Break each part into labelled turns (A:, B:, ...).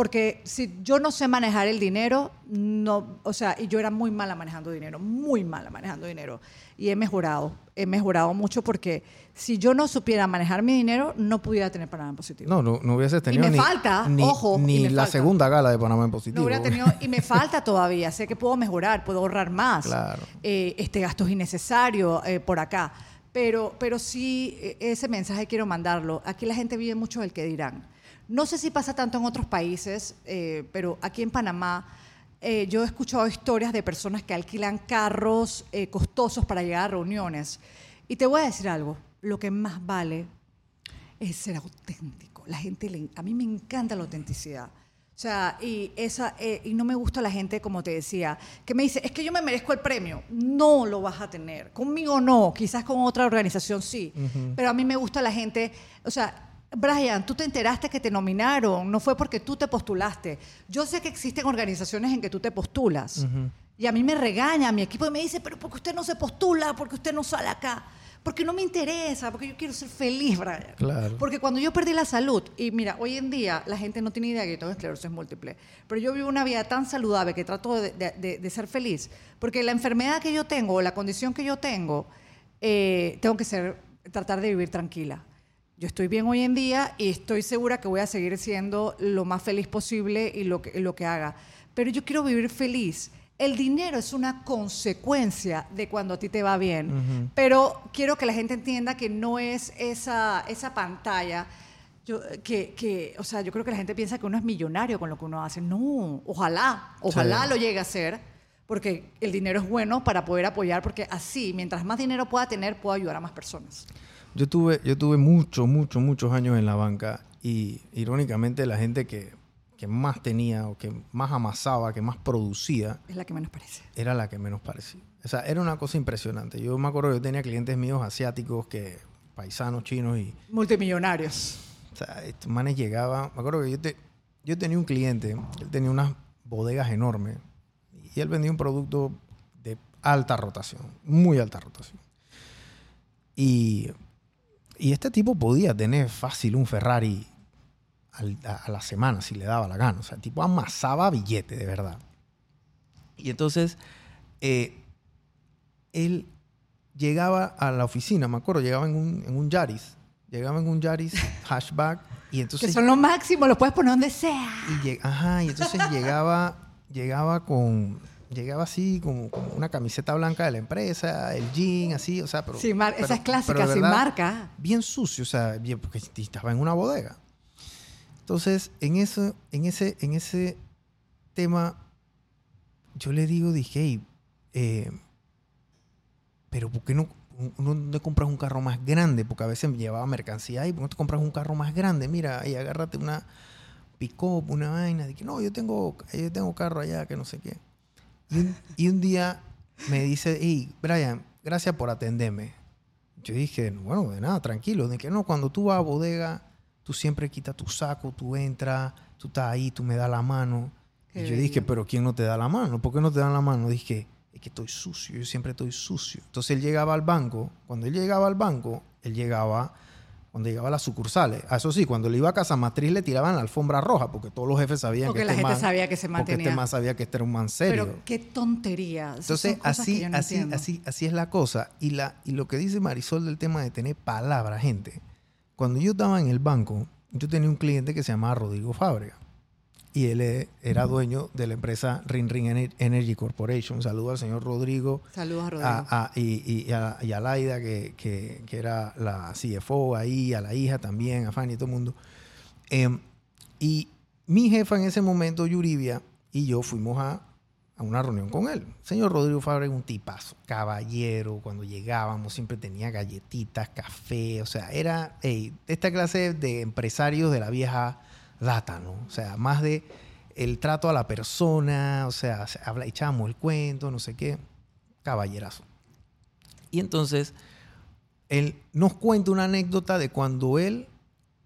A: Porque si yo no sé manejar el dinero, no, o sea, y yo era muy mala manejando dinero, muy mala manejando dinero. Y he mejorado, he mejorado mucho porque si yo no supiera manejar mi dinero, no pudiera tener Panamá en positivo.
B: No, no, no hubiese tenido
A: me
B: ni,
A: falta,
B: ni,
A: ojo, y
B: ni
A: me
B: la
A: falta.
B: segunda gala de Panamá en positivo.
A: No hubiera tenido, y me falta todavía. Sé que puedo mejorar, puedo ahorrar más.
B: Claro.
A: Eh, este gasto es innecesario eh, por acá. Pero, pero sí, eh, ese mensaje quiero mandarlo. Aquí la gente vive mucho del que dirán. No sé si pasa tanto en otros países, eh, pero aquí en Panamá eh, yo he escuchado historias de personas que alquilan carros eh, costosos para llegar a reuniones. Y te voy a decir algo, lo que más vale es ser auténtico. La gente, le- a mí me encanta la autenticidad. O sea, y, esa, eh, y no me gusta la gente, como te decía, que me dice, es que yo me merezco el premio. No lo vas a tener. Conmigo no, quizás con otra organización sí. Pero a mí me gusta la gente, o sea, Brian, tú te enteraste que te nominaron, no fue porque tú te postulaste. Yo sé que existen organizaciones en que tú te postulas. Y a mí me regaña mi equipo y me dice, pero ¿por qué usted no se postula? ¿Por qué usted no sale acá? Porque no me interesa, porque yo quiero ser feliz, Brian.
B: Claro.
A: Porque cuando yo perdí la salud, y mira, hoy en día la gente no tiene idea que yo tengo esclerosis múltiple, pero yo vivo una vida tan saludable que trato de, de- de- de ser feliz, porque la enfermedad que yo tengo, o la condición que yo tengo, eh, tengo que ser, tratar de vivir tranquila. Yo estoy bien hoy en día y estoy segura que voy a seguir siendo lo más feliz posible y lo que, lo que haga. Pero yo quiero vivir feliz. El dinero es una consecuencia de cuando a ti te va bien. Pero quiero que la gente entienda que no es esa, esa pantalla. Yo, que, que, o sea, yo creo que la gente piensa que uno es millonario con lo que uno hace. No, ojalá, ojalá
B: Sí.
A: lo llegue a ser, porque el dinero es bueno para poder apoyar, porque así, mientras más dinero pueda tener, puedo ayudar a más personas.
B: Yo tuve, yo tuve muchos, muchos, muchos años en la banca y irónicamente la gente que, que más tenía o que más amasaba, que más producía,
A: Es la que menos parece.
B: era la que menos parecía. O sea, era una cosa impresionante. Yo me acuerdo yo tenía clientes míos asiáticos, que paisanos chinos y
A: Multimillonarios.
B: o sea, estos manes llegaban. Me acuerdo que yo, te- yo tenía un cliente, él tenía unas bodegas enormes y él vendía un producto de alta rotación, muy alta rotación. Y, y este tipo podía tener fácil un Ferrari al- a, a la semana si le daba la gana. O sea, el tipo amasaba billete, de verdad. Y entonces, eh, él llegaba a la oficina, me acuerdo, llegaba en un, en un Yaris. Llegaba en un Yaris hatchback y
A: Que
B: entonces
A: son lo máximo, lo puedes poner donde sea.
B: y lleg- ajá, y entonces llegaba, llegaba con, llegaba así como, como una camiseta blanca de la empresa, el jean, así, o sea, pero...
A: Sin mar-
B: pero-
A: esa es
B: pero
A: clásica,
B: de
A: sin marca.
B: Bien sucio, o sea, bien, porque estaba en una bodega. Entonces, en eso, en ese, en ese tema, yo le digo, dije, hey, eh, pero ¿por qué no, no, no compras un carro más grande? Porque a veces me llevaba mercancía y ¿por qué no te compras un carro más grande? Mira, ahí agárrate una pick-up, una vaina. Dije, no, yo tengo, yo tengo carro allá, que no sé qué. Y un, y un día me dice, hey, Brian, gracias por atenderme. Yo dije, bueno, de nada, tranquilo. De que no, cuando tú vas a bodega, tú siempre quitas tu saco, tú entras, tú estás ahí, tú me das la mano.
A: Qué
B: y yo dije, pero ¿quién no te da la mano? ¿Por qué no te dan la mano? Dije, es que estoy sucio, yo siempre estoy sucio. Entonces él llegaba al banco, cuando él llegaba al banco, él llegaba, cuando llegaba a las sucursales. Eso sí, cuando le iba a Casa Matriz le tiraban la alfombra roja, porque todos los jefes sabían
A: Porque
B: que
A: la
B: este
A: gente
B: man-
A: sabía que se
B: Porque este
A: mantenía.
B: man sabía que este era un man serio.
A: Pero qué tontería.
B: Entonces, así,
A: no
B: así,
A: entiendo.
B: así, así es la cosa. Y, la, y lo que dice Marisol del tema de tener palabra, gente. Cuando yo estaba en el banco, yo tenía un cliente que se llamaba Rodrigo Fábrega. Y él eh, era dueño de la empresa Ring Ring Ener- Energy Corporation. Saludo al señor Rodrigo.
A: Saludos a Rodrigo.
B: a- a- y, y- y a, y a Laida, que, que- que era la CFO ahí, a la hija también, a Fanny, todo el mundo. Em, y mi jefa en ese momento, Yuribia, y yo fuimos a, una reunión con él. Señor Rodrigo Fabre un tipazo, caballero. Cuando llegábamos siempre tenía galletitas, café. O sea, era esta clase de empresarios de la vieja data, ¿no? O sea, más de el trato a la persona, o sea, se habla, echábamos el cuento, no sé qué. Caballerazo. Y entonces, él nos cuenta una anécdota de cuando él,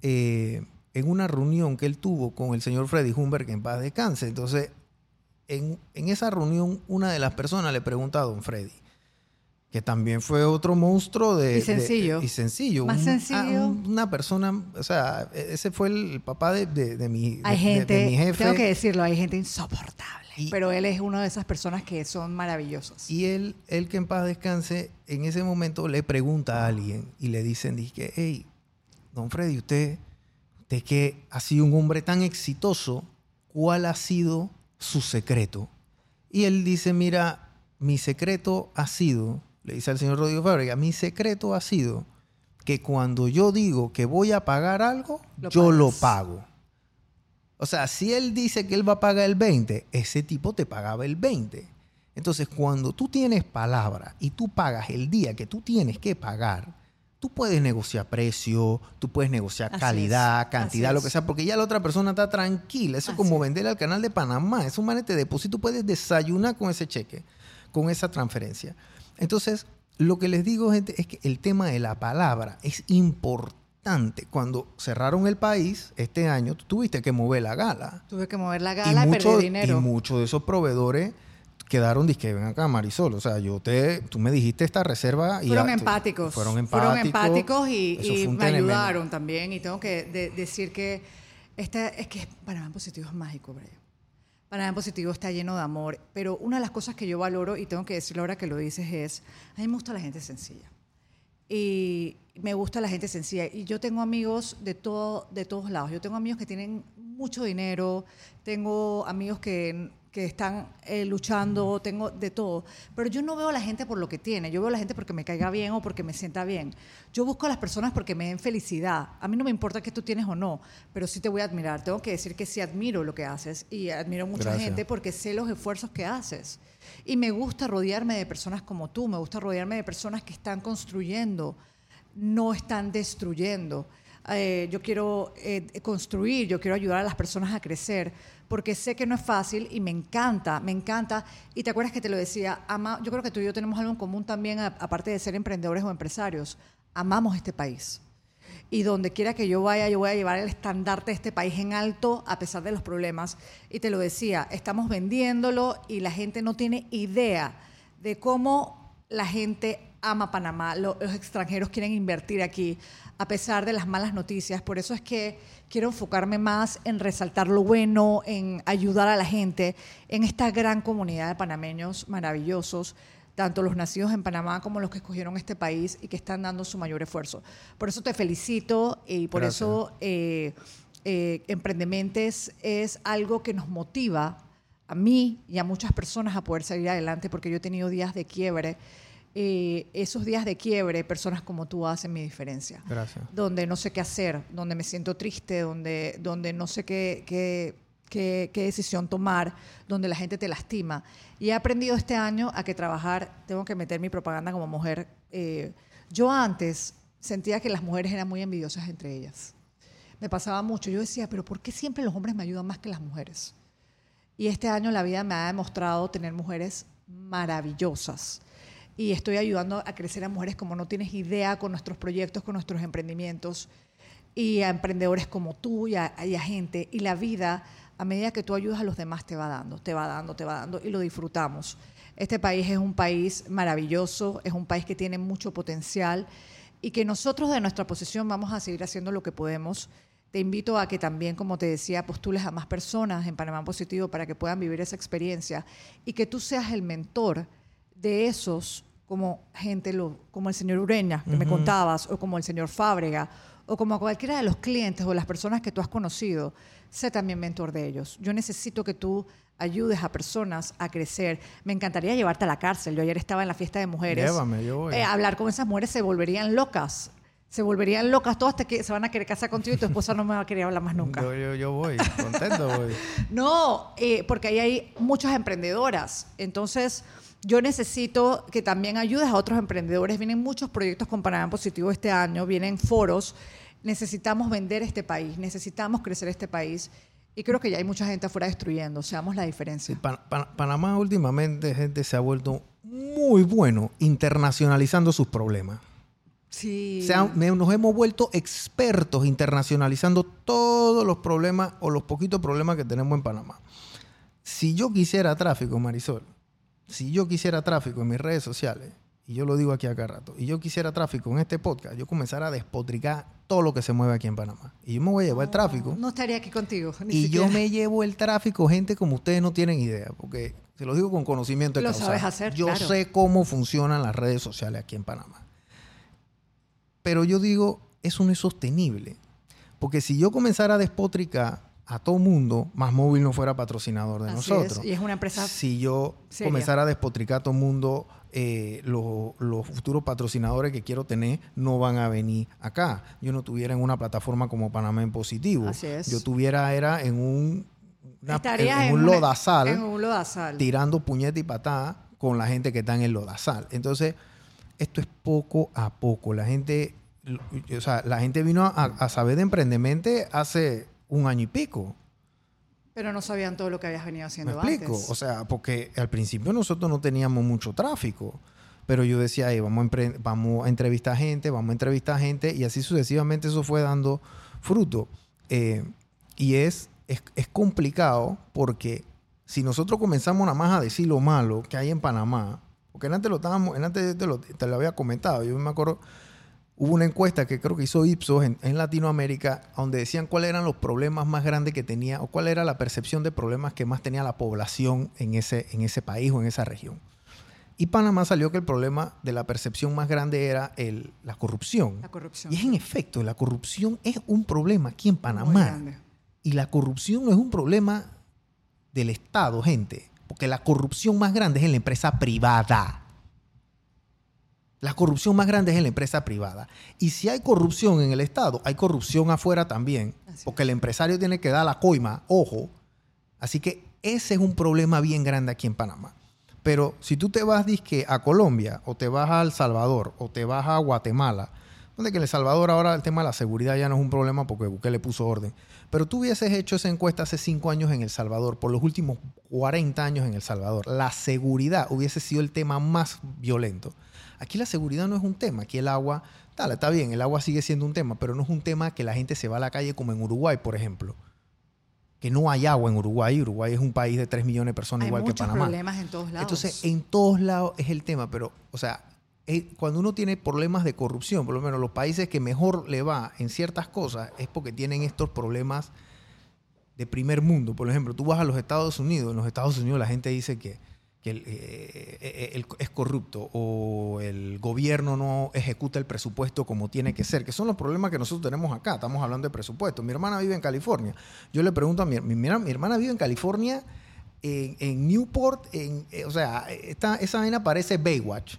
B: eh, en una reunión que él tuvo con el señor Freddy Humber, en paz descanse, entonces, en, en esa reunión, una de las personas le pregunta a don Freddy, que también fue otro monstruo de...
A: Y sencillo.
B: de- y sencillo.
A: Más
B: Un-
A: sencillo.
B: ah, un- una persona, o sea, e- ese fue el papá de, de- de mi,
A: Hay gente,
B: mi jefe.
A: tengo que decirlo, hay gente insoportable.
B: Y-
A: pero él es una de esas personas que son maravillosas.
B: Y él, él que en paz descanse, en ese momento le pregunta a alguien y le dicen, que, hey, don Freddy, usted, usted que ha sido un hombre tan exitoso, ¿cuál ha sido su secreto? Y él dice, mira, mi secreto ha sido, le dice al señor Rodrigo Fábrega, mi secreto ha sido que cuando yo digo que voy a pagar algo,
A: Lo
B: yo lo pago. O sea, si él dice que él va a pagar el 20, ese tipo te pagaba el 20. Entonces, cuando tú tienes palabra y tú pagas el día que tú tienes que pagar, tú puedes negociar precio, tú puedes negociar
A: Así
B: calidad,
A: es,
B: cantidad,
A: así
B: lo que sea, porque ya la otra persona está tranquila. Eso es como vender al canal de Panamá. Es un manete de depósito, puedes desayunar con ese cheque, con esa transferencia. Entonces, lo que les digo, gente, es que el tema de la palabra es importante. Cuando cerraron el país este año, tú tuviste que mover la gala
A: Tuve que mover la gala y,
B: mucho-
A: perder dinero.
B: y muchos de esos proveedores quedaron disque ven acá Marisol o sea yo te tú me dijiste esta reserva y
A: fueron
B: ya tú-
A: empáticos.
B: fueron empáticos
A: empáticos y, y me ayudaron también. Y tengo que de- decir que este, es que Panamá en positivo es mágico, Brian. Panamá en positivo está lleno de amor. Pero una de las cosas que yo valoro, y tengo que decirlo ahora que lo dices, es, a mí me gusta la gente sencilla. Y me gusta la gente sencilla. Y yo tengo amigos de, todo, de todos lados. Yo tengo amigos que tienen mucho dinero, tengo amigos que, que están eh, luchando, tengo de todo. Pero yo no veo a la gente por lo que tiene. Yo veo a la gente porque me caiga bien o porque me sienta bien. Yo busco a las personas porque me den felicidad. A mí no me importa que tú tienes o no, pero sí te voy a admirar. Tengo que decir que sí admiro lo que haces y admiro mucha
B: Gracias.
A: gente porque sé los esfuerzos que haces. Y me gusta rodearme de personas como tú, me gusta rodearme de personas que están construyendo, no están destruyendo. Eh, yo quiero eh, construir, yo quiero ayudar a las personas a crecer, porque sé que no es fácil y me encanta, me encanta. Y te acuerdas que te lo decía, ama, yo creo que tú y yo tenemos algo en común también, aparte de ser emprendedores o empresarios, amamos este país. Y donde quiera que yo vaya, yo voy a llevar el estandarte de este país en alto a pesar de los problemas. Y te lo decía, estamos vendiéndolo y la gente no tiene idea de cómo la gente ama Panamá, lo- los extranjeros quieren invertir aquí a pesar de las malas noticias. Por eso es que quiero enfocarme más en resaltar lo bueno, en ayudar a la gente, en esta gran comunidad de panameños maravillosos tanto los nacidos en Panamá como los que escogieron este país y que están dando su mayor esfuerzo. Por eso te felicito y por
B: Gracias.
A: eso eh, eh, Emprendementes es algo que nos motiva a mí y a muchas personas a poder salir adelante porque yo he tenido días de quiebre. Eh, esos días de quiebre, personas como tú hacen mi diferencia
B: gracias
A: donde no sé qué hacer, donde me siento triste, donde, donde no sé qué, qué, qué- qué decisión tomar, donde la gente te lastima. Y he aprendido este año a que trabajar, tengo que meter mi propaganda como mujer. Eh, yo antes sentía que las mujeres eran muy envidiosas entre ellas. Me pasaba mucho. Yo decía, pero ¿por qué siempre los hombres me ayudan más que las mujeres? Y este año la vida me ha demostrado tener mujeres maravillosas. Y estoy ayudando a crecer a mujeres como no tienes idea con nuestros proyectos, con nuestros emprendimientos y a emprendedores como tú y a, gente. Y la vida, a medida que tú ayudas a los demás, te va dando, te va dando, te va dando y lo disfrutamos. Este país es un país maravilloso, es un país que tiene mucho potencial y que nosotros de nuestra posición vamos a seguir haciendo lo que podemos. Te invito a que también, como te decía, postules a más personas en Panamá Positivo para que puedan vivir esa experiencia y que tú seas el mentor de esos, como gente, lo, como el señor Ureña, que me contabas, o como el señor Fábrega, o como cualquiera de los clientes o las personas que tú has conocido, sé también mentor de ellos. Yo necesito que tú ayudes a personas a crecer. Me encantaría llevarte a la cárcel. Yo ayer estaba en la fiesta de mujeres.
B: Llévame, yo voy.
A: Eh, hablar con esas mujeres se volverían locas. Se volverían locas todas hasta que se van a querer casar contigo y tu esposa no me va a querer hablar más nunca.
B: yo, yo, yo voy contento voy
A: No, eh, porque ahí hay muchas emprendedoras. Entonces, yo necesito que también ayudes a otros emprendedores. Vienen muchos proyectos con Panamá Positivo este año, vienen foros. Necesitamos vender este país, necesitamos crecer este país. Y creo que ya hay mucha gente afuera destruyendo. Seamos la diferencia.
B: Pa- Pa- Panamá últimamente gente se ha vuelto muy bueno internacionalizando sus problemas
A: Sí.
B: Se han- me- nos hemos vuelto expertos internacionalizando todos los problemas o los poquitos problemas que tenemos en Panamá. Si yo quisiera tráfico, Marisol, si yo quisiera tráfico en mis redes sociales, y yo lo digo aquí acá rato, y yo quisiera tráfico en este podcast, yo comenzara a despotricar todo lo que se mueve aquí en Panamá. Y yo me voy a llevar el tráfico.
A: No estaría aquí contigo. ni
B: Y
A: siquiera.
B: yo me llevo el tráfico, gente como ustedes no tienen idea, porque se los digo con conocimiento de
A: Lo
B: causa.
A: sabes hacer,
B: Yo
A: claro.
B: sé cómo funcionan las redes sociales aquí en Panamá. Pero yo digo, eso no es sostenible. Porque si yo comenzara a despotricar a todo mundo, Más Móvil no fuera patrocinador de
A: Así
B: nosotros.
A: es, y es una empresa
B: Si yo
A: seria.
B: comenzara a despotricar a todo mundo, eh, los, los futuros patrocinadores que quiero tener no van a venir acá. Yo no tuviera en una plataforma como Panamá en positivo.
A: Así es.
B: Yo tuviera era en un, una- en
A: en
B: un
A: una-
B: lodazal
A: En un lodazal.
B: tirando puñete y patada con la gente que está en el lodazal. Entonces, esto es poco a poco. La gente, o sea, la gente vino a, a saber de emprendimiento hace un año y pico.
A: Pero no sabían todo lo que habías venido
B: ¿Me
A: haciendo
B: explico?
A: antes.
B: O sea, porque al principio nosotros no teníamos mucho tráfico. Pero yo decía, "Ey, vamos, a vamos a entrevistar gente, vamos a entrevistar gente. Y así sucesivamente eso fue dando fruto. Eh, y es, es, es complicado porque si nosotros comenzamos nada más a decir lo malo que hay en Panamá, porque antes lo estábamos, antes te lo, te lo había comentado, yo me acuerdo, hubo una encuesta que creo que hizo Ipsos en, en Latinoamérica, donde decían cuáles eran los problemas más grandes que tenía, o cuál era la percepción de problemas que más tenía la población en ese, en ese país o en esa región. Y Panamá salió que el problema de la percepción más grande era el, la corrupción.
A: La corrupción.
B: Y es en efecto, la corrupción es un problema aquí en
A: Muy
B: Panamá.
A: grande.
B: Y la corrupción no es un problema del Estado, gente. Porque la corrupción más grande es en la empresa privada. La corrupción más grande es en la empresa privada. Y si hay corrupción en el Estado, hay corrupción afuera también. Porque el empresario tiene que dar la coima, ojo. Así que ese es un problema bien grande aquí en Panamá. Pero si tú te vas dizque, a Colombia, o te vas a El Salvador, o te vas a Guatemala, donde que en El Salvador ahora el tema de la seguridad ya no es un problema porque Bukele puso orden. Pero tú hubieses hecho esa encuesta hace cinco años en El Salvador, por los últimos 40 años en El Salvador, la seguridad hubiese sido el tema más violento. Aquí la seguridad no es un tema, aquí el agua, tal, está bien, el agua sigue siendo un tema, pero no es un tema que la gente se va a la calle como en Uruguay, por ejemplo. Que no hay agua en Uruguay. Uruguay es un país de 3 millones de personas
A: Hay
B: igual que Panamá.
A: problemas en todos lados.
B: Entonces, en todos lados es el tema, pero, o sea, eh, cuando uno tiene problemas de corrupción, por lo menos los países que mejor le va en ciertas cosas, es porque tienen estos problemas de primer mundo. Por ejemplo, tú vas a los Estados Unidos, en los Estados Unidos la gente dice que, que el, eh, eh, el- es corrupto o el gobierno no ejecuta el presupuesto como tiene que ser, que son los problemas que nosotros tenemos acá. Estamos hablando de presupuesto. Mi hermana vive en California. Yo le pregunto a mi, mi, mira, mi hermana vive en California, en, en Newport, en, eh, o sea, esta, esa vaina parece Baywatch.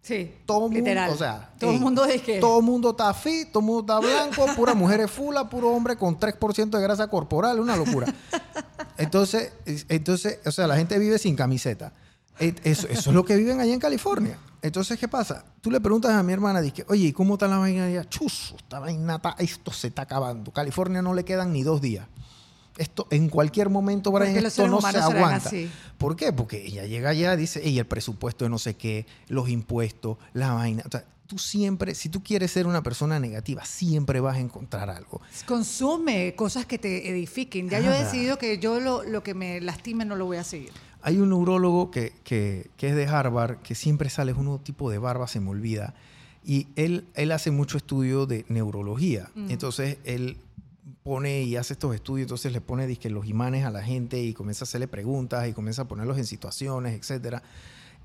A: sí,
B: Todo el mundo,
A: literal.
B: o sea,
A: todo el mundo es que...
B: todo el mundo está fit, todo el mundo está blanco, pura mujeres fula, puro hombre con 3% de grasa corporal, una locura. Entonces, es- entonces, o sea, la gente vive sin camiseta. Eso, eso es lo que viven allá en California. Entonces, ¿qué pasa? Tú le preguntas a mi hermana, dice, oye, ¿y cómo está la vaina allá? Chus, esta vaina está- esto se está acabando. California no le quedan ni dos días. Esto, en cualquier momento, Brian, esto no se aguanta.
A: así.
B: ¿Por qué? Porque ella llega allá, dice, y el presupuesto de no sé qué, los impuestos, la vaina. O sea, tú siempre, si tú quieres ser una persona negativa, siempre vas a encontrar algo.
A: Consume cosas que te edifiquen. Ya yo he
B: Nada.
A: decidido que yo lo, lo que me lastime no lo voy a seguir.
B: Hay un neurólogo que, que- que es de Harvard, que siempre sale, es un tipo de barba, se me olvida. Y él, él hace mucho estudio de neurología. Entonces, él pone y hace estos estudios, entonces le pone dizque, los imanes a la gente y comienza a hacerle preguntas y comienza a ponerlos en situaciones, etcétera.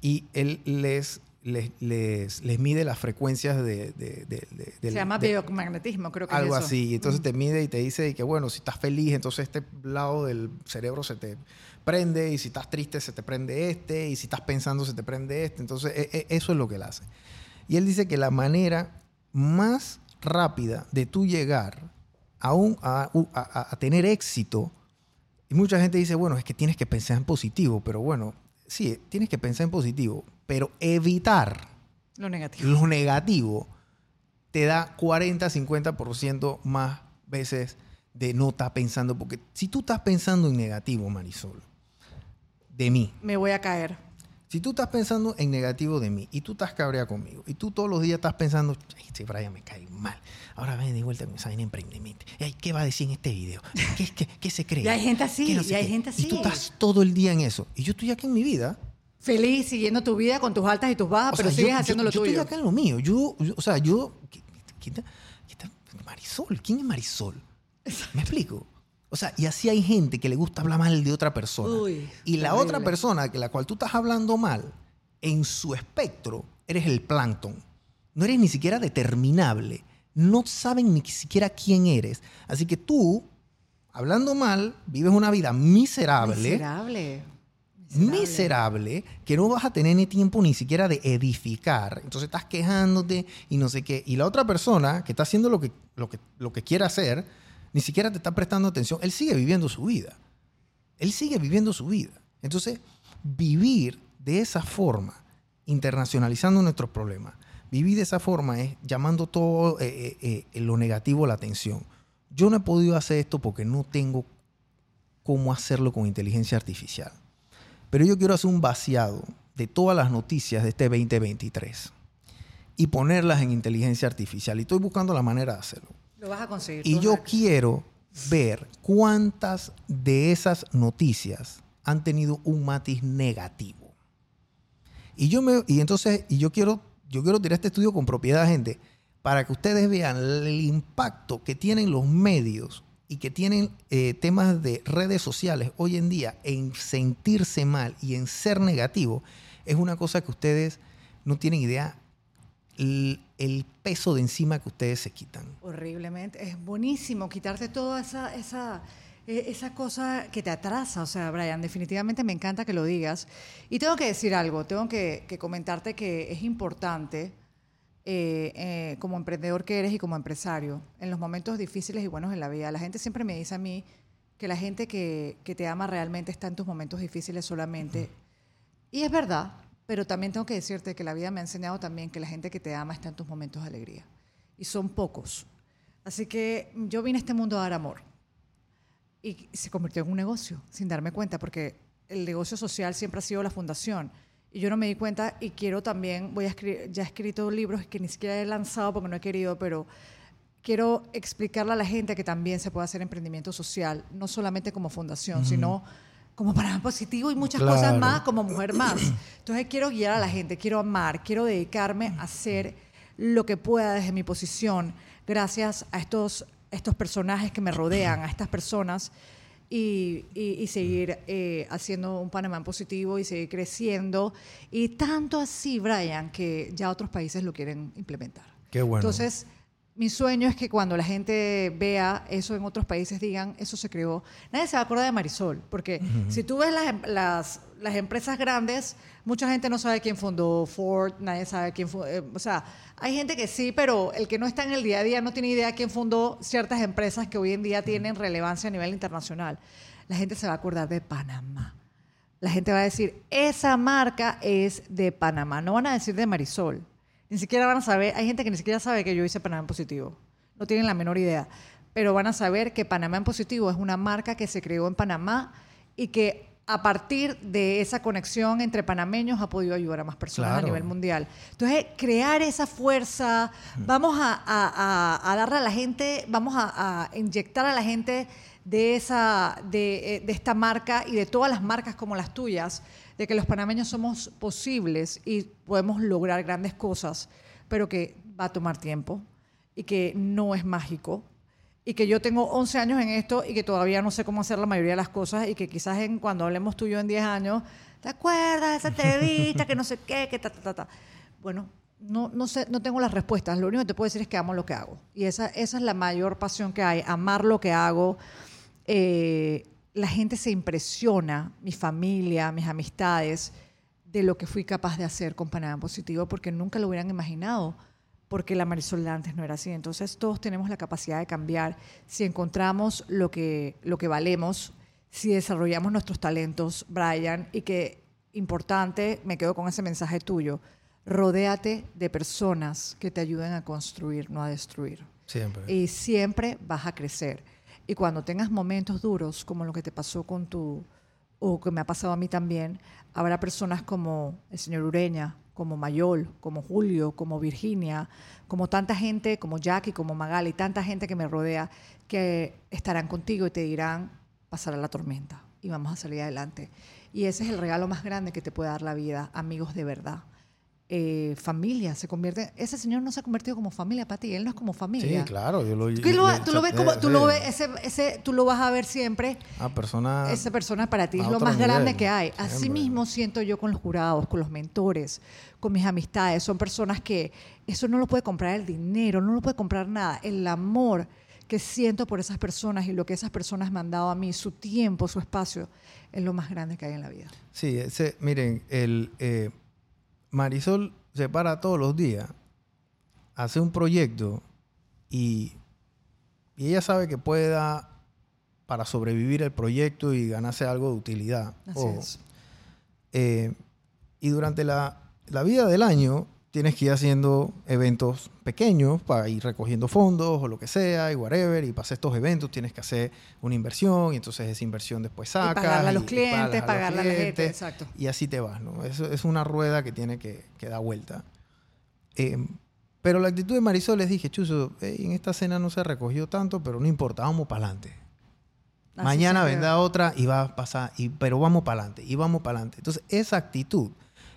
B: Y él les, les, les, les mide las frecuencias de... de- de- de-
A: Se llama
B: de-
A: biomagnetismo, creo que
B: algo
A: es eso.
B: así. Y entonces te mide y te dice que, bueno, si estás feliz, entonces este lado del cerebro se te prende, y si estás triste, se te prende este, y si estás pensando, se te prende este. Entonces, e- e- eso es lo que él hace. Y él dice que la manera más rápida de tú llegar a, un, a, a- a tener éxito, y mucha gente dice, bueno, es que tienes que pensar en positivo, pero bueno, sí, tienes que pensar en positivo, pero evitar
A: Lo negativo.
B: lo negativo te da 40, 50% más veces de no estar pensando. Porque si tú estás pensando en negativo, Marisol, de mí,
A: Me voy a caer.
B: si tú estás pensando en negativo de mí y tú estás cabreada conmigo y tú todos los días estás pensando, "Ay, este Brian me cae mal, ahora ven de vuelta con esa de emprendimiento, Ay, ¿qué va a decir en este video? ¿Qué, qué, qué se cree?
A: Y hay gente así,
B: ¿Qué no sé
A: y hay
B: qué?".
A: gente
B: Y tú
A: así.
B: estás todo el día en eso. Y yo estoy aquí en mi vida
A: feliz siguiendo tu vida con tus altas y tus bajas,
B: O
A: pero
B: sea,
A: sigues
B: yo-
A: haciendo
B: yo,
A: lo
B: yo
A: tuyo.
B: estoy acá en lo mío. Yo, yo- o sea, yo. ¿qué- qué? Marisol, ¿quién es Marisol? ¿Me explico? O sea, y así hay gente que le gusta hablar mal de otra persona.
A: Uy,
B: y la otra persona que la cual tú estás hablando mal, en su espectro, eres el plancton. No eres ni siquiera determinable. No saben ni siquiera quién eres. Así que tú, hablando mal, vives una vida miserable
A: Miserable.
B: Miserable que no vas a tener ni tiempo ni siquiera de edificar. Entonces estás quejándote y no sé qué. Y la otra persona que está haciendo lo que, lo que, lo que quiere hacer, ni siquiera te está prestando atención. Él sigue viviendo su vida. Él sigue viviendo su vida. Entonces, vivir de esa forma, internacionalizando nuestros problemas, vivir de esa forma es llamando todo eh, eh, eh, lo negativo la atención. Yo no he podido hacer esto porque no tengo cómo hacerlo con inteligencia artificial. Pero yo quiero hacer un vaciado de todas las noticias de este 2023 y ponerlas en inteligencia artificial. Y estoy buscando la manera de hacerlo.
A: Lo vas a conseguir.
B: Y yo quiero ver cuántas de esas noticias han tenido un matiz negativo. Y yo me y entonces y yo quiero yo quiero tirar este estudio con propiedad, gente, para que ustedes vean el impacto que tienen los medios y que tienen eh, temas de redes sociales hoy en día en sentirse mal y en ser negativo, es una cosa que ustedes no tienen idea el, el peso de encima que ustedes se quitan.
A: Horriblemente. Es buenísimo quitarte toda esa, esa, eh, esa cosa que te atrasa. O sea, Brian, definitivamente me encanta que lo digas. Y tengo que decir algo, tengo que, que comentarte que es importante, eh, eh, como emprendedor que eres y como empresario, en los momentos difíciles y buenos en la vida. La gente siempre me dice a mí que la gente que, que te ama realmente está en tus momentos difíciles solamente. Y es verdad, pero también tengo que decirte que la vida me ha enseñado también que la gente que te ama está en tus momentos de alegría. Y son pocos. Así que yo vine a este mundo a dar amor. Y se convirtió en un negocio, sin darme cuenta, porque el negocio social siempre ha sido la fundación. Y yo no me di cuenta y quiero también, voy a escribir, ya he escrito libros que ni siquiera he lanzado porque no he querido, pero quiero explicarle a la gente que también se puede hacer emprendimiento social, no solamente como fundación, sino como para positivo y muchas
B: Claro.
A: cosas más, como mujer más. Entonces quiero guiar a la gente, quiero amar, quiero dedicarme a hacer lo que pueda desde mi posición, gracias a estos, estos personajes que me rodean, a estas personas, y, y- y seguir eh, haciendo un Panamá en positivo y seguir creciendo. Y tanto así, Brian, que ya otros países lo quieren implementar.
B: Qué bueno.
A: Entonces, mi sueño es que cuando la gente vea eso en otros países, digan, eso se creó. Nadie se va a acordar de Marisol, porque si tú ves las, em- las, las empresas grandes, mucha gente no sabe quién fundó Ford, nadie sabe quién fundó. o sea, hay gente que sí, pero el que no está en el día a día no tiene idea quién fundó ciertas empresas que hoy en día tienen relevancia a nivel internacional. La gente se va a acordar de Panamá. La gente va a decir, esa marca es de Panamá. No van a decir de Marisol. Ni siquiera van a saber, hay gente que ni siquiera sabe que yo hice Panamá en positivo. No tienen la menor idea. Pero van a saber que Panamá en positivo es una marca que se creó en Panamá y que a partir de esa conexión entre panameños ha podido ayudar a más personas
B: Claro.
A: a nivel mundial. Entonces, crear esa fuerza, vamos a, a- a- a darle a la gente, vamos a, a inyectar a la gente de, esa, de, eh, de esta marca y de todas las marcas como las tuyas, de que los panameños somos posibles y podemos lograr grandes cosas, pero que va a tomar tiempo y que no es mágico y que yo tengo 11 años en esto y que todavía no sé cómo hacer la mayoría de las cosas y que quizás en, cuando hablemos tú y yo en 10 años, ¿te acuerdas de esa entrevista que no sé qué, que ta, ta, ta, ta? Bueno, no, no, sé, no tengo las respuestas. Lo único que te puedo decir es que amo lo que hago. Y esa, esa es la mayor pasión que hay, amar lo que hago. Eh, la gente se impresiona, mi familia, mis amistades, de lo que fui capaz de hacer con Panamá Positivo porque nunca lo hubieran imaginado porque la Marisol de antes no era así. Entonces todos tenemos la capacidad de cambiar si encontramos lo que, lo que valemos, si desarrollamos nuestros talentos, Brian, y que, importante, me quedo con ese mensaje tuyo, rodéate de personas que te ayuden a construir, no a destruir.
B: Siempre.
A: Y siempre vas a crecer. Y cuando tengas momentos duros, como lo que te pasó con tu, o que me ha pasado a mí también, habrá personas como el señor Ureña, como Mayol, como Julio, como Virginia, como tanta gente, como Jackie, como Magali, tanta gente que me rodea, que estarán contigo y te dirán, pasará la tormenta. y vamos a salir adelante. Y ese es el regalo más grande que te puede dar la vida, amigos de verdad. Eh, familia se convierte ese señor no se ha convertido como familia para ti él no es como familia
B: Sí, claro. Yo lo,
A: tú lo,
B: le-
A: tú lo ves como tú lo ves ese, ese tú lo vas a ver siempre
B: A persona.
A: esa persona para ti es lo más grande que hay.
B: siempre.
A: Así mismo siento yo con los jurados, con los mentores, con mis amistades. Son personas que eso no lo puede comprar el dinero, no lo puede comprar nada. El amor que siento por esas personas y lo que esas personas me han dado a mí, su tiempo, su espacio, es lo más grande que hay en la vida.
B: Sí, ese, miren, el eh, Marisol se para todos los días, hace un proyecto y, y ella sabe que puede dar para sobrevivir el proyecto y ganarse algo de utilidad.
A: Así
B: Ojo.
A: es.
B: Eh, y durante la, la vida del año tienes que ir haciendo eventos pequeños para ir recogiendo fondos o lo que sea y whatever. Y para hacer estos eventos tienes que hacer una inversión y entonces esa inversión después
A: Y pagarle a
B: y-
A: los
B: y
A: clientes,
B: pagas a los
A: pagarle a la gente, exacto.
B: Y así te vas, ¿no? Eso es una rueda que tiene que, que dar vuelta. Eh, pero la actitud de Marisol les dije, Chuzo, eh, en esta cena no se recogió tanto, pero no importa, vamos para adelante. Mañana vendrá otra y va a pasar, y, pero vamos para adelante, y vamos para adelante. Entonces, esa actitud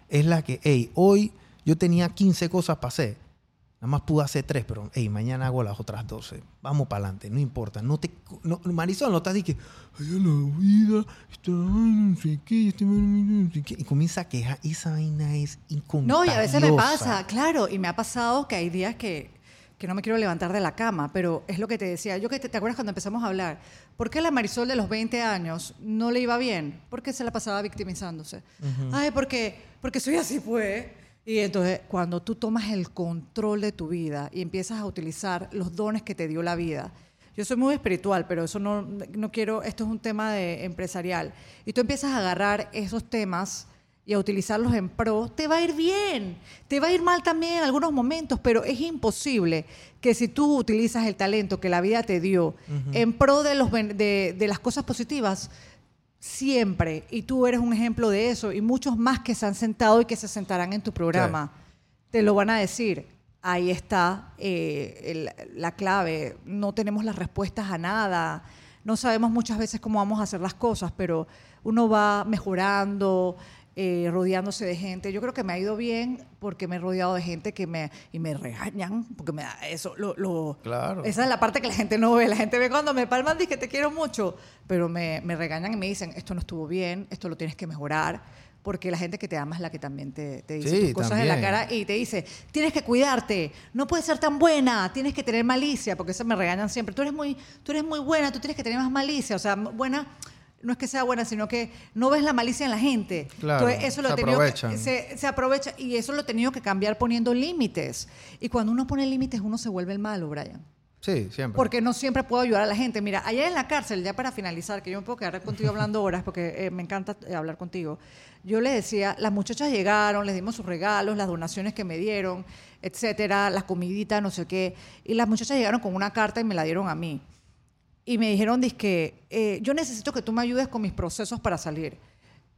B: es la que, hey, hoy yo tenía 15 cosas para hacer, nada más pude hacer 3, pero, hey, mañana hago las otras 12. Vamos para adelante, no importa. No te, no, Marisol, no estás que, ay, la vida, está, no sé qué, este, no sé qué", y comienza a quejar. Esa vaina es incontagiosa.
A: No, y a veces me pasa, claro, y me ha pasado que hay días que, que no me quiero levantar de la cama, pero es lo que te decía. Yo que te, ¿te acuerdas cuando empezamos a hablar? ¿Por qué la Marisol de los 20 años no le iba bien? Porque se la pasaba victimizándose. Ay, porque, porque soy así, pues. Y entonces, cuando tú tomas el control de tu vida y empiezas a utilizar los dones que te dio la vida, yo soy muy espiritual, pero eso no, no quiero, esto es un tema de empresarial. Y tú empiezas a agarrar esos temas y a utilizarlos en pro, te va a ir bien. Te va a ir mal también en algunos momentos, pero es imposible que si tú utilizas el talento que la vida te dio en pro de, los, de, de las cosas positivas, siempre, y tú eres un ejemplo de eso, y muchos más que se han sentado y que se sentarán en tu programa, te lo van a decir. Ahí está eh, el- la clave. No tenemos las respuestas a nada. No sabemos muchas veces cómo vamos a hacer las cosas, pero uno va mejorando, eh, rodeándose de gente. Yo creo que me ha ido bien porque me he rodeado de gente que me y me regañan porque me da eso. Lo, lo-
B: Claro.
A: Esa es la parte que la gente no ve. La gente ve cuando me palman y que te quiero mucho, pero me, me regañan y me dicen esto no estuvo bien, esto lo tienes que mejorar. Porque la gente que te ama es la que también te, te dice
B: Sí,
A: tus cosas en la
B: también.
A: cara y te dice, tienes que cuidarte, no puedes ser tan buena, tienes que tener malicia, porque eso me regañan siempre. Tú eres muy, tú eres muy buena, tú tienes que tener más malicia. O sea, buena no es que sea buena, sino que no ves la malicia en la gente.
B: Claro,
A: Entonces, eso lo
B: se
A: he tenido que-
B: aprovechan.
A: se, se aprovecha y eso lo he tenido que cambiar poniendo límites. Y cuando uno pone límites, uno se vuelve el malo, Brian.
B: Sí, siempre.
A: Porque no siempre puedo ayudar a la gente. Mira, allá en la cárcel, ya para finalizar, que yo me puedo quedar contigo hablando horas porque eh, me encanta eh, hablar contigo. Yo le decía, las muchachas llegaron, les dimos sus regalos, las donaciones que me dieron, etcétera, las comiditas, no sé qué. Y las muchachas llegaron con una carta y me la dieron a mí. Y me dijeron, que yo necesito que tú me ayudes con mis procesos para salir.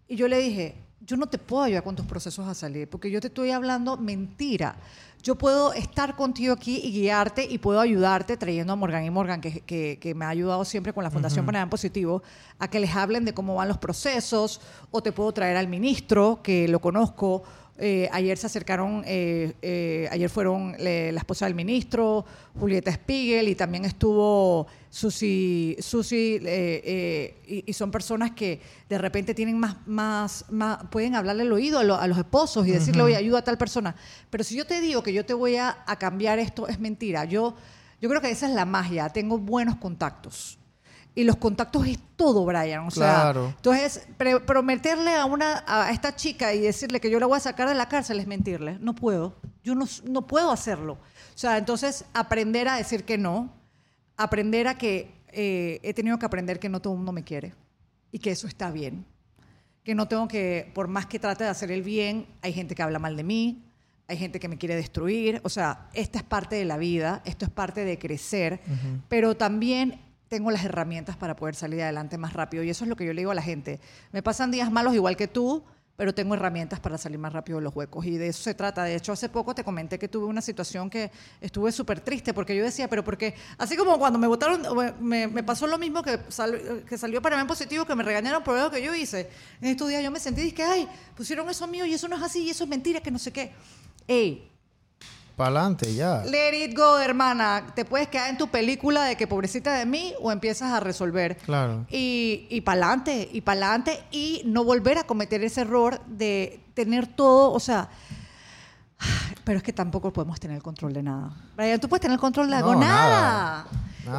A: Y yo le dije, yo no te puedo ayudar con tus procesos a salir, porque yo te estoy hablando mentira. Yo puedo estar contigo aquí y guiarte y puedo ayudarte trayendo a Morgan y Morgan, que, que- que me ha ayudado siempre con la Fundación Panamá Positivo, a que les hablen de cómo van los procesos, o te puedo traer al ministro, que lo conozco. Eh, ayer se acercaron, eh, eh, ayer fueron la esposa del ministro, Julieta Spiegel, y también estuvo Susi, Susi eh, eh, y, y son personas que de repente tienen más, más, más pueden hablarle al oído a, lo- a los esposos y decirle, oye, ayuda a tal persona. Pero si yo te digo que yo te voy a, a cambiar esto, es mentira. Yo, yo creo que esa es la magia. Tengo buenos contactos. Y los contactos es todo, Brian. O sea,
B: Claro.
A: entonces, prometerle a una a esta chica y decirle que yo la voy a sacar de la cárcel es mentirle. No puedo. Yo no, no puedo hacerlo. O sea, entonces aprender a decir que no, aprender a que eh, he tenido que aprender que no todo el mundo me quiere y que eso está bien. Que no tengo que, por más que trate de hacer el bien, hay gente que habla mal de mí, hay gente que me quiere destruir. O sea, esta es parte de la vida, esto es parte de crecer, pero también tengo las herramientas para poder salir adelante más rápido. Y eso es lo que yo le digo a la gente. Me pasan días malos igual que tú, pero tengo herramientas para salir más rápido de los huecos. Y de eso se trata. De hecho, hace poco te comenté que tuve una situación que estuve súper triste porque yo decía, pero porque, así como cuando me votaron, me, me pasó lo mismo que, que salió para mí en positivo, que me regañaron por algo que yo hice. En estos días yo me sentí, dije, ay, pusieron eso mío y eso no es así y eso es mentira, que no sé qué. Ey,
B: para adelante ya.
A: Let it go, hermana. Te puedes quedar en tu película de que pobrecita de mí o empiezas a resolver.
B: Claro.
A: Y, y para adelante, y para adelante, y no volver a cometer ese error de tener todo, o sea. Pero es que tampoco podemos tener el control de nada. Brian, tú puedes tener el control de algo, nada.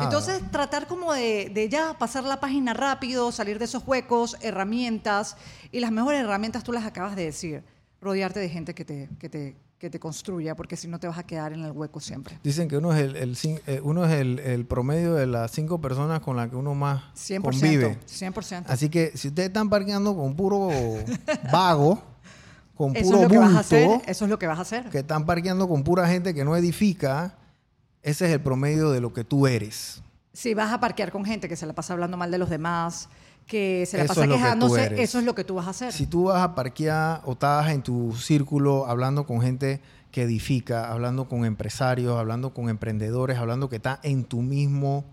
A: Entonces, tratar como de, de, ya pasar la página rápido, salir de esos huecos, herramientas. Y las mejores herramientas tú las acabas de decir. Rodearte de gente que te, que te, que te construya, porque si no te vas a quedar en el hueco siempre.
B: Dicen que uno es el, el eh, uno es el, el, promedio de las cinco personas con las que uno más 100%, convive.
A: 100%.
B: Así que si ustedes están parqueando con puro vago, con
A: eso
B: puro
A: es lo
B: bulto,
A: que vas a hacer, eso es lo que vas a hacer.
B: Que están parqueando con pura gente que no edifica, ese es el promedio de lo que tú eres.
A: Si vas a parquear con gente que se la pasa hablando mal de los demás, que se la pasa quejándose, eso es lo que tú vas a hacer.
B: Si tú vas a parquear o estás en tu círculo hablando con gente que edifica, hablando con empresarios, hablando con emprendedores, hablando que está en tu mismo...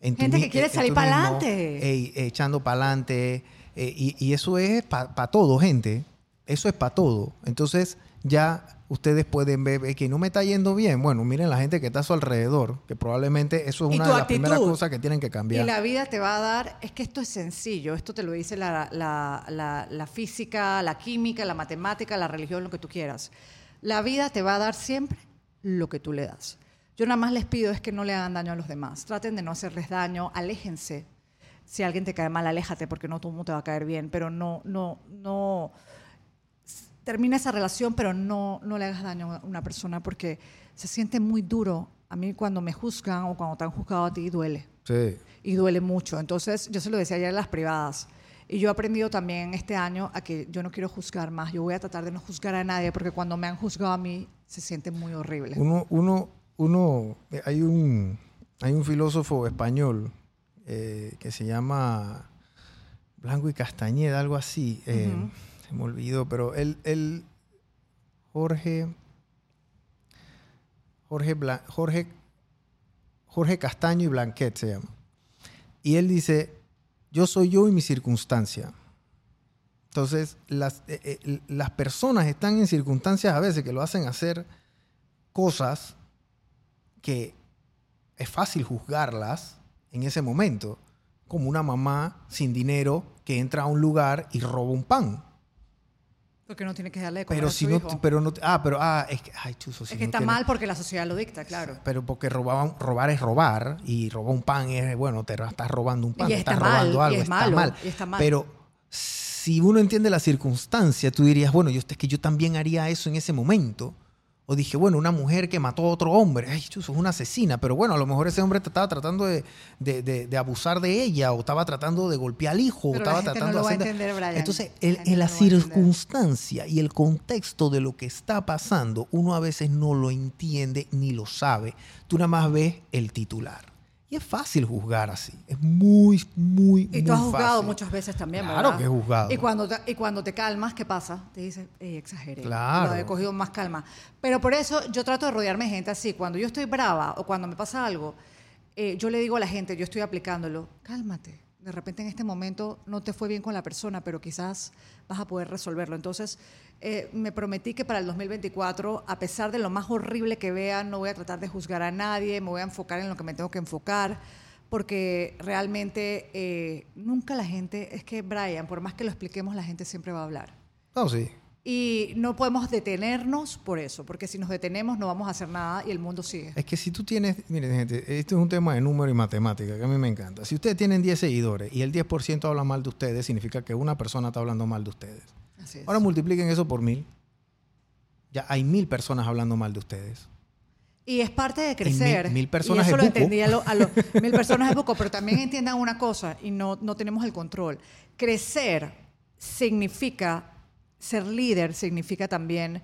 B: En
A: gente que quiere salir para adelante.
B: echando para adelante. Eh, y, y, eso es para todo, gente. Eso es para todo. Entonces ya ustedes pueden ver que no me está yendo bien. Bueno, miren la gente que está a su alrededor, que probablemente eso es una de las primeras cosas que tienen que cambiar.
A: Y la vida te va a dar, es que esto es sencillo, esto te lo dice la, la, física, la química, la matemática, la religión, lo que tú quieras. La vida te va a dar siempre lo que tú le das. Yo nada más les pido es que no le hagan daño a los demás. Traten de no hacerles daño, aléjense. Si alguien te cae mal, aléjate porque no todo mundo te va a caer bien, pero no, no, no termina esa relación, pero no, no le hagas daño a una persona porque se siente muy duro. A mí cuando me juzgan o cuando te han juzgado a ti, duele.
B: Sí.
A: Y duele mucho. Entonces, yo se lo decía ayer en las privadas. Y yo he aprendido también este año a que yo no quiero juzgar más. Yo voy a tratar de no juzgar a nadie porque cuando me han juzgado a mí, se siente muy horrible.
B: Uno, uno, uno, hay un, hay un filósofo español eh, que se llama Blanco y Castañeda, algo así. Eh, me olvidó, pero él, él Jorge, Jorge, Jorge, Jorge Castaño y Blanquet se llama. Y él dice, yo soy yo y mi circunstancia. Entonces, las, eh, eh, las personas están en circunstancias a veces que lo hacen hacer cosas que es fácil juzgarlas en ese momento, como una mamá sin dinero que entra a un lugar y roba un pan.
A: Porque no tiene que darle de comer
B: pero
A: a
B: si
A: su
B: no,
A: hijo.
B: pero no, ah, pero ah, es que, ay, chuzo, si
A: es que
B: no
A: está
B: tiene-
A: mal porque la sociedad lo dicta, claro.
B: Pero porque robaban, robar es robar y robar un pan es, bueno, te estás robando un pan,
A: Y
B: te
A: está
B: estás
A: mal,
B: robando
A: y
B: algo,
A: es
B: está
A: malo,
B: mal.
A: y está mal.
B: Pero si uno entiende la circunstancia, tú dirías, bueno, yo, es que yo también haría eso en ese momento. O dije, bueno, una mujer que mató a otro hombre, ay, chuzo, es una asesina, pero bueno, a lo mejor ese hombre estaba tratando de, de- de- de abusar de ella, o estaba tratando de golpear al hijo, o
A: la
B: estaba
A: gente no
B: tratando
A: lo
B: de
A: va a entender, Brian.
B: Entonces,
A: La
B: el-
A: gente
B: en la
A: no
B: circunstancia y el contexto de lo que está pasando, uno a veces no lo entiende ni lo sabe. Tú nada más ves el titular. Y es fácil juzgar así. Es muy, muy,
A: Y tú has juzgado
B: fácil.
A: muchas veces también,
B: Claro
A: ¿verdad?
B: que he juzgado.
A: Y cuando te, y cuando te calmas, ¿qué pasa? Te dices, "Ey, exageré.
B: Claro.
A: Lo he cogido más calma. Pero por eso yo trato de rodearme de gente así. Cuando yo estoy brava o cuando me pasa algo, eh, yo le digo a la gente, yo estoy aplicándolo, cálmate. De repente en este momento no te fue bien con la persona, pero quizás vas a poder resolverlo. Entonces, eh, me prometí que para el 2024, a pesar de lo más horrible que vea, no voy a tratar de juzgar a nadie, me voy a enfocar en lo que me tengo que enfocar porque realmente eh, nunca la gente, es que Brian, por más que lo expliquemos, la gente siempre va a hablar.
B: No, sí.
A: Y no podemos detenernos por eso, porque si nos detenemos no vamos a hacer nada y el mundo sigue.
B: Es que si tú tienes, miren gente, esto es un tema de número y matemática que a mí me encanta. Si ustedes tienen 10 seguidores y el 10% habla mal de ustedes, significa que una persona está hablando mal de ustedes.
A: Así es.
B: Ahora multipliquen eso por mil. Ya hay mil personas hablando mal de ustedes.
A: Y es parte de
B: mil-
A: crecer.
B: mil personas
A: y eso
B: es
A: lo
B: buco.
A: entendí a lo- a lo- mil personas es poco, pero también entiendan una cosa, y no, no tenemos el control. Crecer significa, ser líder significa también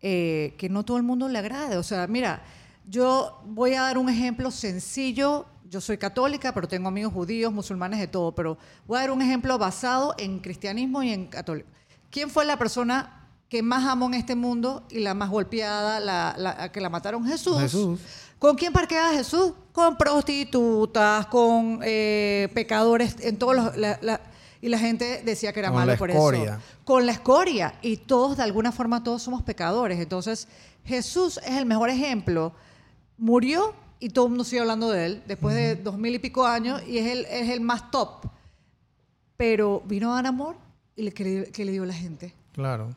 A: eh, que no todo el mundo le agrade. O sea, mira, yo voy a dar un ejemplo sencillo. Yo soy católica, pero tengo amigos judíos, musulmanes, de todo. Pero voy a dar un ejemplo basado en cristianismo y en católico. ¿quién fue la persona que más amó en este mundo y la más golpeada, la, la- que la mataron? Jesús.
B: Jesús.
A: ¿Con quién parqueaba Jesús? Con prostitutas, con eh, pecadores, en todos los... la- la- y la gente decía que era
B: Con
A: malo
B: la
A: por
B: escoria.
A: eso. Con la escoria. Y todos, de alguna forma, todos somos pecadores. Entonces, Jesús es el mejor ejemplo. Murió y todo el mundo sigue hablando de él después de dos mil y pico años y es el, es el más top. Pero vino a dar amor y le, que, le, que le dio la gente.
B: Claro.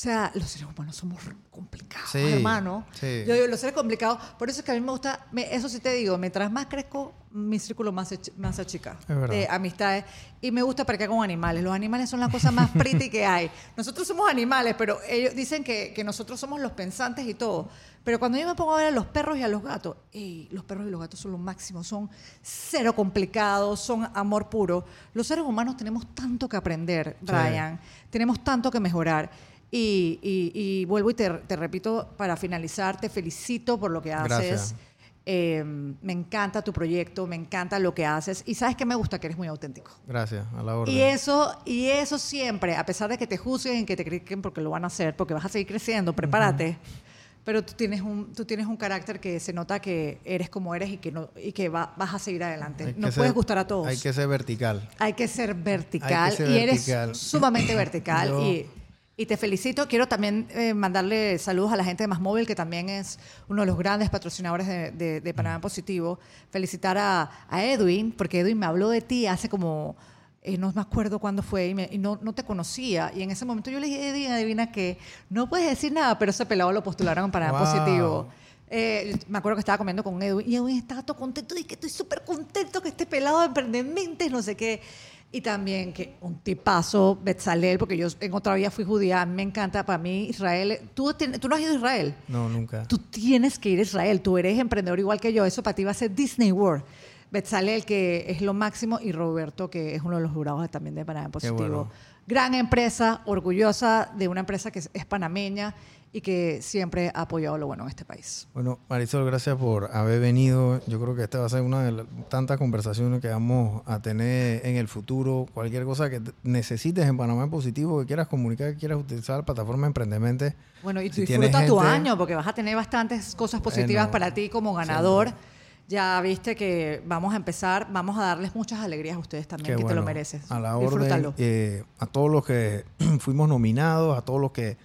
A: O sea, los seres humanos somos complicados,
B: Sí,
A: hermano.
B: sí.
A: Yo digo, los seres complicados, por eso es que a mí me gusta, me- eso sí te digo, mientras más crezco, mi círculo más más achica de amistades. Y me gusta parquear con animales. Los animales son la cosa más pretty que hay. Nosotros somos animales, pero ellos dicen que, que nosotros somos los pensantes y todo. Pero cuando yo me pongo a ver a los perros y a los gatos, ey, los perros y los gatos son lo máximo, son cero complicados, son amor puro. Los seres humanos tenemos tanto que aprender,
B: Sí.
A: Brian, tenemos tanto que mejorar. Y, y- y vuelvo y te, te repito, para finalizar, te felicito por lo que haces. Eh, me encanta tu proyecto, me encanta lo que haces. Y sabes que me gusta que eres muy auténtico.
B: Gracias, a la orden.
A: Y eso, y eso siempre, a pesar de que te juzguen, que te critiquen porque lo van a hacer, porque vas a seguir creciendo, prepárate. Pero tú tienes un, tú tienes un carácter que se nota que eres como eres y que no, y que va- vas a seguir adelante.
B: Hay
A: No
B: ser-
A: puedes gustar a todos.
B: Hay que ser vertical.
A: Hay que ser vertical
B: que ser
A: y eres
B: vertical.
A: sumamente vertical
B: Yo-
A: y, y te felicito. Quiero también eh, mandarle saludos a la gente de Más Móvil, que también es uno de los grandes patrocinadores de, de- de Panamá Positivo. Felicitar a, a Edwin, porque Edwin me habló de ti hace como, eh, no me acuerdo cuándo fue, y, me- y no, no te conocía. Y en ese momento yo le dije, Edwin, adivina que no puedes decir nada, pero ese pelado lo postularon en Panamá
B: Wow.
A: Positivo. Eh, me acuerdo que estaba comiendo con Edwin y Edwin estaba todo contento y que estoy súper contento que este pelado de emprendimientos, no sé qué. Y también que un tipazo, Betzalel, porque yo en otra vida fui judía, me encanta, para mí Israel, ¿tú, tú no has ido a Israel,
B: No, nunca.
A: tú tienes que ir a Israel, tú eres emprendedor igual que yo, eso para ti va a ser Disney World. Betzalel, que es lo máximo, y Roberto, que es uno de los jurados también de Panamá Positivo.
B: bueno.
A: Gran empresa, orgullosa de una empresa que es panameña y que siempre ha apoyado lo bueno en este país.
B: Bueno, Marisol, gracias por haber venido. Yo creo que esta va a ser una de las tantas conversaciones que vamos a tener en el futuro. Cualquier cosa que te- necesites en Panamá en positivo, que quieras comunicar, que quieras utilizar la plataforma Emprendement.
A: Bueno, y
B: Si
A: disfruta tu
B: gente-
A: año porque vas a tener bastantes cosas positivas
B: Bueno,
A: para ti como ganador. Ya viste que vamos a empezar, vamos a darles muchas alegrías a ustedes también,
B: Qué
A: que te lo
B: bueno.
A: mereces.
B: A la orden,
A: Disfrútalo.
B: eh, a todos los que fuimos nominados, a todos los que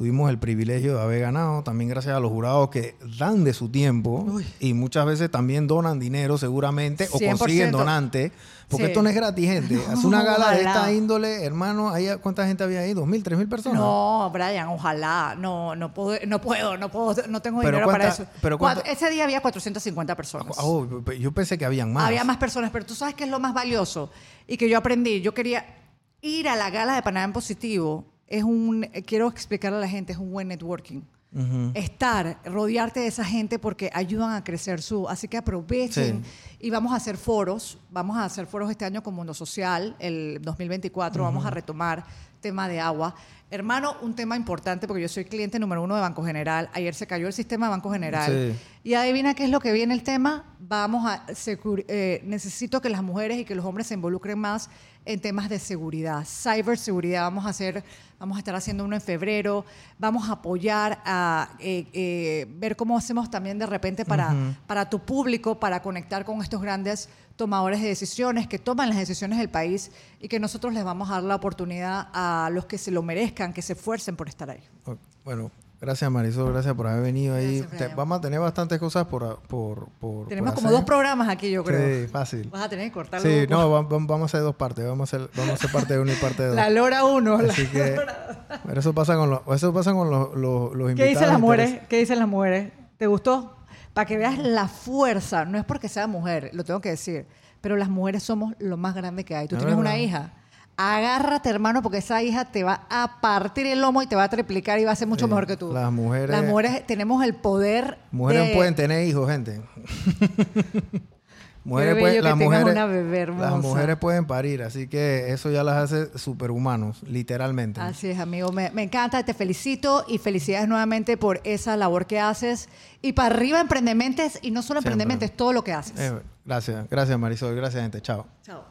B: tuvimos el privilegio de haber ganado, también gracias a los jurados que dan de su tiempo
A: Uy.
B: y muchas veces también donan dinero seguramente o
A: 100%.
B: consiguen donantes, porque
A: Sí.
B: esto no es gratis, gente. Hace una gala de esta índole, hermano, ahí, ¿cuánta gente había ahí? ¿Dos mil, tres mil personas?
A: No, Brian, ojalá. No, no puedo, no puedo, no puedo, no tengo
B: Pero
A: dinero para eso.
B: pero cuánta-
A: ese día había 450 personas.
B: Oh, yo pensé que habían más.
A: Había más personas, pero tú sabes que es lo más valioso y que yo aprendí. Yo quería ir a la gala de Panamá en positivo. Es un, quiero explicarle a la gente, es un buen networking. Estar, rodearte de esa gente porque ayudan a crecer su. Así que aprovechen y vamos a hacer foros. Vamos a hacer foros este año con Mundo Social, el 2024. Vamos a retomar tema de agua. Hermano, un tema importante porque yo soy cliente número uno de Banco General. Ayer se cayó el sistema de Banco General.
B: Sí.
A: Y adivina qué es lo que viene el tema. Vamos a eh, necesito que las mujeres y que los hombres se involucren más en temas de seguridad, ciberseguridad. Vamos a hacer, vamos a estar haciendo uno en febrero. Vamos a apoyar a eh, eh, ver cómo hacemos también de repente para, para tu público, para conectar con estos grandes tomadores de decisiones que toman las decisiones del país y que nosotros les vamos a dar la oportunidad a los que se lo merezcan, que se esfuercen por estar ahí.
B: Ok, Bueno, gracias Marisol, gracias por haber venido ahí. Te- vamos a tener bastantes cosas por... por, por
A: Tenemos
B: por
A: como
B: hacer.
A: dos programas aquí, yo creo.
B: Sí, fácil.
A: Vas a tener que cortarlo.
B: Sí, no, va- va- vamos a hacer dos partes. Vamos a hacer, vamos a hacer parte de uno y parte de dos.
A: La Lora 1.
B: Así que pero eso pasa con los, eso pasa con los, los, los
A: ¿Qué
B: invitados.
A: dicen las mujeres? ¿Qué dicen las mujeres? ¿Te gustó? Para que veas la fuerza, no es porque sea mujer, lo tengo que decir, pero las mujeres somos lo más grande que hay. Tú
B: Es
A: tienes una hija, agárrate hermano porque esa hija te va a partir el lomo y te va a triplicar y va a ser mucho
B: Sí,
A: mejor que tú.
B: las mujeres-
A: Las mujeres tenemos el poder
B: Mujeres
A: de-
B: pueden tener hijos, gente. mujeres pueden, las mujeres, las pueden parir, así que eso ya las hace superhumanos, literalmente.
A: Así es, amigo. Me, me encanta, te felicito y felicidades nuevamente por esa labor que haces. Y para arriba, emprendementes, y no solo
B: Siempre.
A: emprendementes, todo lo que haces.
B: Eh, gracias, gracias Marisol, gracias gente, chao.
A: Chao.